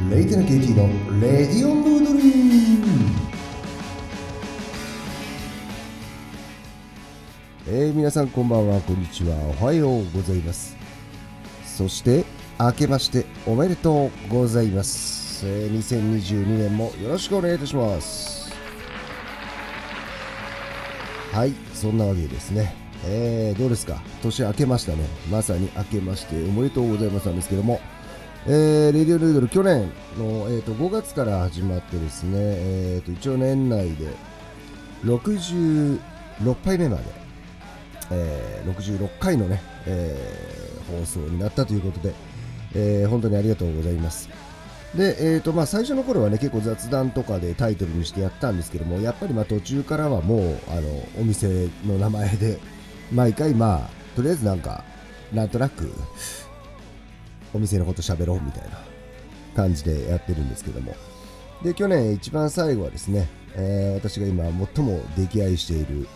レイテナ KT のレディオンブードリーえー、皆さんこんばんは。こんにちは。おはようございます。そして明けましておめでとうございます、えー、2022年もよろしくお願いいたします。はいそんなわけでですね。えー、どうですか？年明けましたね。まさに明けましておめでとうございますなんですけども。えー、レディオヌードル去年の、えーと、5月から始まってですね、えーと、一応年内で66杯目まで、えー、66回のね、えー、放送になったということで、えー、本当にありがとうございます。で、えーとまあ、最初の頃はね結構雑談とかでタイトルにしてやったんですけどもやっぱりまあ途中からはもうあのお店の名前で毎回まあとりあえずなんかなんとなくお店のこと喋ろうみたいな感じでやってるんですけども。で去年一番最後はですね、えー、私が今最も溺愛している、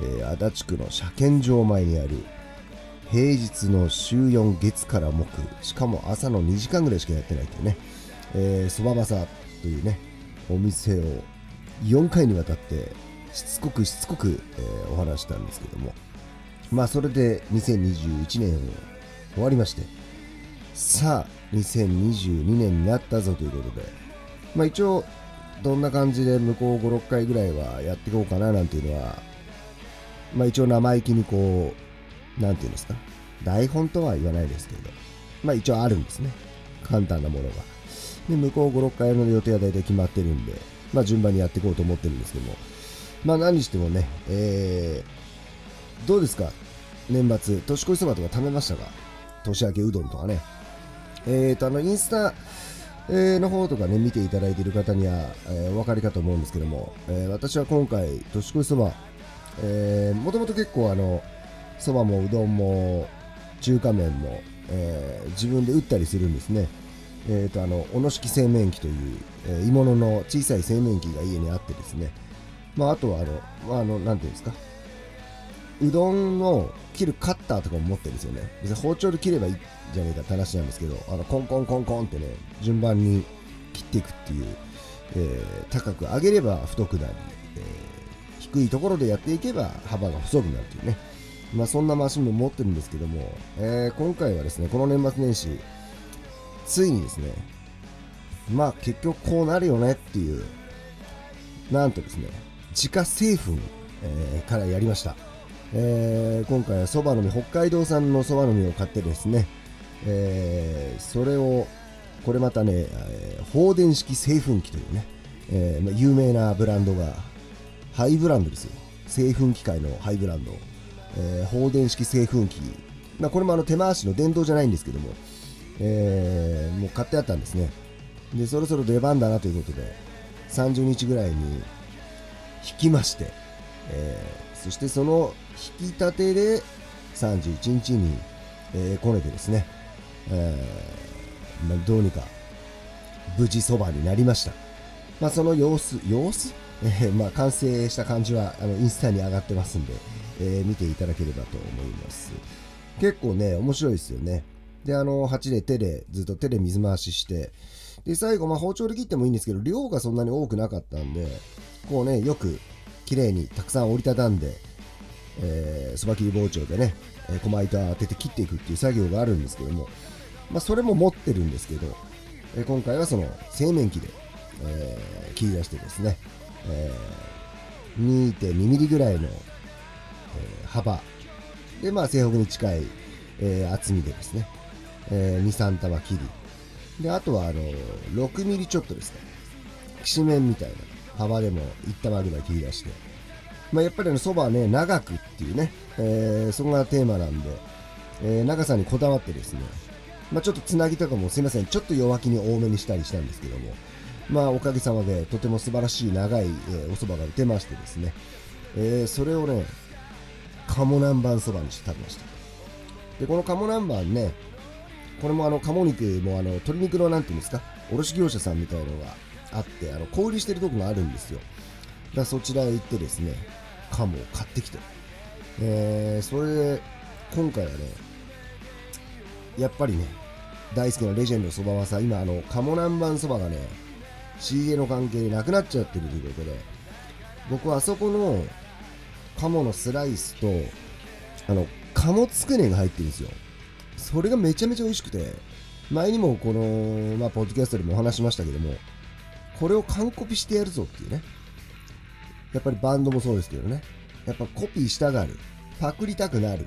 えー、足立区の車検場前にある平日の週4月から木しかも朝の2時間ぐらいしかやってないというねそば、えー、まさというねお店を4回にわたってしつこくしつこく、えー、お話したんですけども。まあそれで2021年終わりましてさあ2022年になったぞということで。まあ一応どんな感じで向こう56回ぐらいはやっていこうかななんていうのはまあ一応生意気にこうなんていうんですか？台本とは言わないですけど。まあ一応あるんですね。簡単なものが。で向こう56回の予定は大体決まってるんでまあ順番にやっていこうと思ってるんですけども。まあ何してもねえー、どうですか？年末年越しそばとか食べましたか？年明けうどんとかね。えーと、あの、インスタ、え、の方とかね、見ていただいている方には、えー、お分かりかと思うんですけども、えー、私は今回、年越しそば、え、もともと結構あの、そばもうどんも中華麺も、えー、自分で打ったりするんですね。えーと、あの、小野式製麺機という、えー、鋳物の小さい製麺機が家にあってですね、まあ、あとはあの、まあ、あの、なんていうんですか、うどんの切るカッターとかも持ってるんですよね。別に包丁で切ればいいじゃねえかって話なんですけど、あのコンコンコンコンってね、順番に切っていくっていう、えー、高く上げれば太くなり、えー、低いところでやっていけば幅が細くなるというね、まあ、そんなマシンも持ってるんですけども、えー、今回はですね、この年末年始、ついにですね、まあ結局こうなるよねっていう、なんとですね、自家製粉、えー、からやりました。えー、今回はそばの実北海道産のそばの実を買ってですね、えー、それをこれまたね、えー、放電式製粉機というね、えーま、有名なブランドがハイブランドですよ。製粉機械のハイブランド、えー、放電式製粉機、まあ、これもあの手回しの電動じゃないんですけども、えー、もう買ってあったんですね。でそろそろ出番だなということで30日ぐらいに引きまして、えー、そしてその引き立てで31日に、えー、こねてですね、えーまあ、どうにか無事そばになりました。まあ、その様子、様子、えー、まあ、完成した感じはあのインスタに上がってますんで、え、見ていただければと思います。結構ね、面白いですよね。で、あの、鉢で手で、ずっと手で水回しして、で、最後、まあ、包丁で切ってもいいんですけど、量がそんなに多くなかったんで、こうね、よく綺麗にたくさん折りたたんで、えー、そば切り包丁でね、えー、細糸当てて切っていくっていう作業があるんですけども、まあ、それも持ってるんですけど、えー、今回はその製麺機で、えー、切り出してですね、えー、2.2ミリぐらいの、えー、幅。で、まあ、西北に近い、えー、厚みでですね、えー、2、3玉切り。で、あとは、あの、6ミリちょっとですね、きしめんみたいな。幅でも1玉ぐらい切り出して、まあ、やっぱりそばはね、長くっていうね、えー、そこがテーマなんで、えー、長さにこだわってですね、まあ、ちょっとつなぎとかもすいません、ちょっと弱気に多めにしたりしたんですけども、まあ、おかげさまでとても素晴らしい長い、えー、お蕎麦が打てましてですね、えー、それをね、鴨南蛮そばにして食べました。で、この鴨南蛮ね、これもあの、鴨肉もあの、鶏肉のなんていうんですか、卸業者さんみたいなのがあって、あの、小売りしてるとこがあるんですよ。だそちらへ行ってですね、鴨を買ってきて、えー、それで、今回はね、やっぱりね、大好きなレジェンドそばまさ今あの鴨南蛮そばがね仕入れの関係でなくなっちゃってるということで僕はあそこの鴨のスライスとあの鴨つくねが入ってるんですよそれがめちゃめちゃ美味しくて前にもこの、まあ、ポッドキャストでもお話しましたけどもこれを完コピしてやるぞっていうね。やっぱりバンドもそうですけどね。やっぱコピーしたがる。パクりたくなる。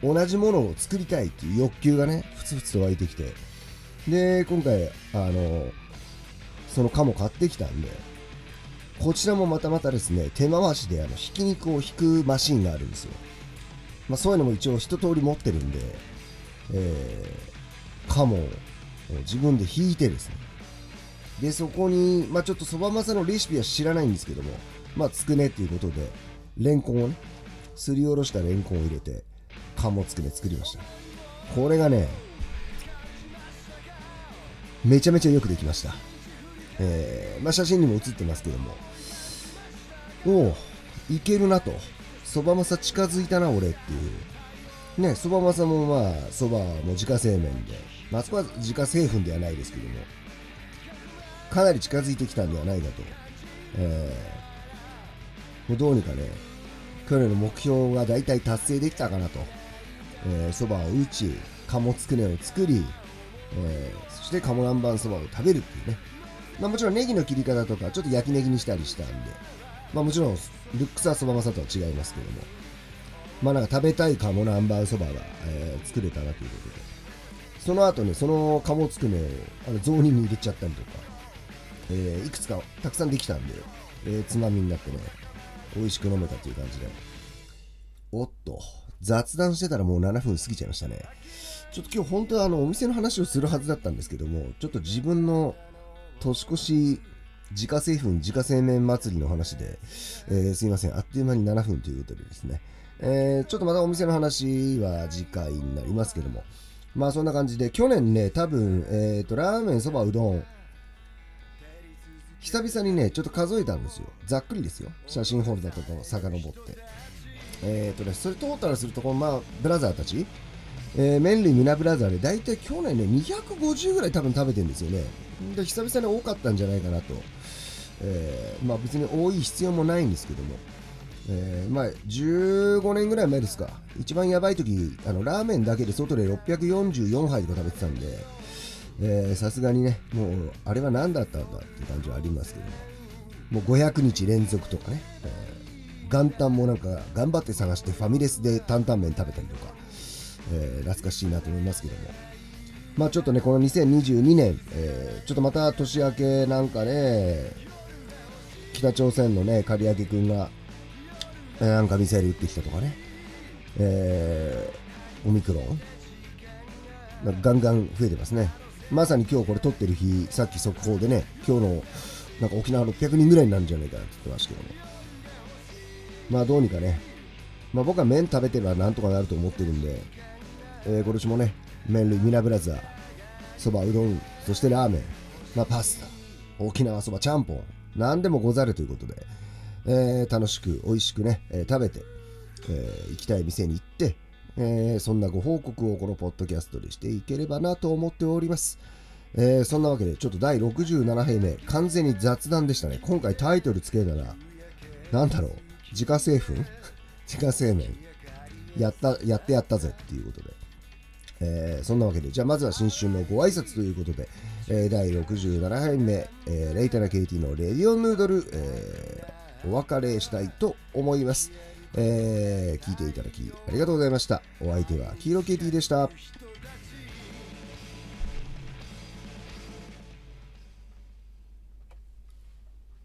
同じものを作りたいっていう欲求がねふつふつと湧いてきて。で今回あのその鴨買ってきたんでこちらもまたまたですね手回しであのひき肉を引くマシンがあるんですよ、まあ、そういうのも一応一通り持ってるんで、えー、鴨を自分で引いてですねでそこに、まあ、ちょっとそばまさのレシピは知らないんですけどもまあつくねっていうことでレンコンをねすりおろしたレンコンを入れて鴨つくね作りました。これがねめちゃめちゃよくできました。えー、まあ、写真にも写ってますけども。おおいけるなと。そばまさ近づいたな俺っていう。ねそばまさもまあそばも自家製麺で。まあそこは自家製粉ではないですけども。かなり近づいてきたんではないかと、えー、もうどうにかね去年の目標が大体達成できたかなと。そば、えー、を打ち鴨つくねを作り、えー、そして鴨南蛮そばを食べるっていうね。まあ、もちろんネギの切り方とかちょっと焼きネギにしたりしたんで、まあ、もちろんルックスはそばまさとは違いますけども。まあなんか食べたい鴨南蛮そばが、えー、作れたなということで。その後ねその鴨つくねをあの雑煮に入れちゃったりとか、えー、いくつかたくさんできたんで、えー、つまみになってね美味しく飲めたという感じで。おっと雑談してたらもう7分過ぎちゃいましたね。ちょっと今日本当はあのお店の話をするはずだったんですけどもちょっと自分の年越し自家製粉自家製麺祭りの話で、えー、すいません、あっという間に7分ということでですね、えー、ちょっとまたお店の話は次回になりますけども、まあそんな感じで、去年ね、多分、えっ、ー、と、ラーメン、そば、うどん、久々にね、ちょっと数えたんですよ。ざっくりですよ。写真ホルダーとかを遡って。えっ、ー、とね、それトータルすると、このまあ、ブラザーたち、えー、麺類ミナブラザーで大体去年ね、250ぐらい多分食べてるんですよね。で、久々に多かったんじゃないかなと。えー、まあ別に多い必要もないんですけども。えー、まあ15年ぐらい前ですか。一番やばい時、あの、ラーメンだけで外で644杯とか食べてたんで、さすがにね、もう、あれは何だったんだって感じはありますけども。もう500日連続とかね。えー、元旦もなんか頑張って探してファミレスで担々麺食べたりとか。えー、懐かしいなと思いますけども。まあちょっとね、この2022年、えー、ちょっとまた年明けなんかね、北朝鮮のね、刈明君が、なんかミサイル撃ってきたとかね、えー、オミクロン、ガンガン増えてますね。まさに今日これ撮ってる日、さっき速報でね、今日のなんか沖縄600人ぐらいになるんじゃないかなって言ってましたけども。まあどうにかね、まあ僕は麺食べてればなんとかなると思ってるんで、えー、今年もね、麺類ミナブラザー、そば、うどん、そしてラーメン、まあ、パスタ、沖縄そば、ちゃんぽん、何でもござるということで、えー、楽しく、美味しくね、えー、食べて、えー、行きたい店に行って、えー、そんなご報告をこのポッドキャストでしていければなと思っております。えー、そんなわけで、ちょっと第67杯目、完全に雑談でしたね。今回タイトルつけたら、なんだろう、自家製粉？自家製麺。やった、やってやったぜっていうことで。えー、そんなわけで、じゃあまずは新春のご挨拶ということで、えー、第67杯目、えー、レイタナケイティのレディオヌードル、え、お別れしたいと思います。えー、聞いていただきありがとうございました。お相手は黄色ケイティでした。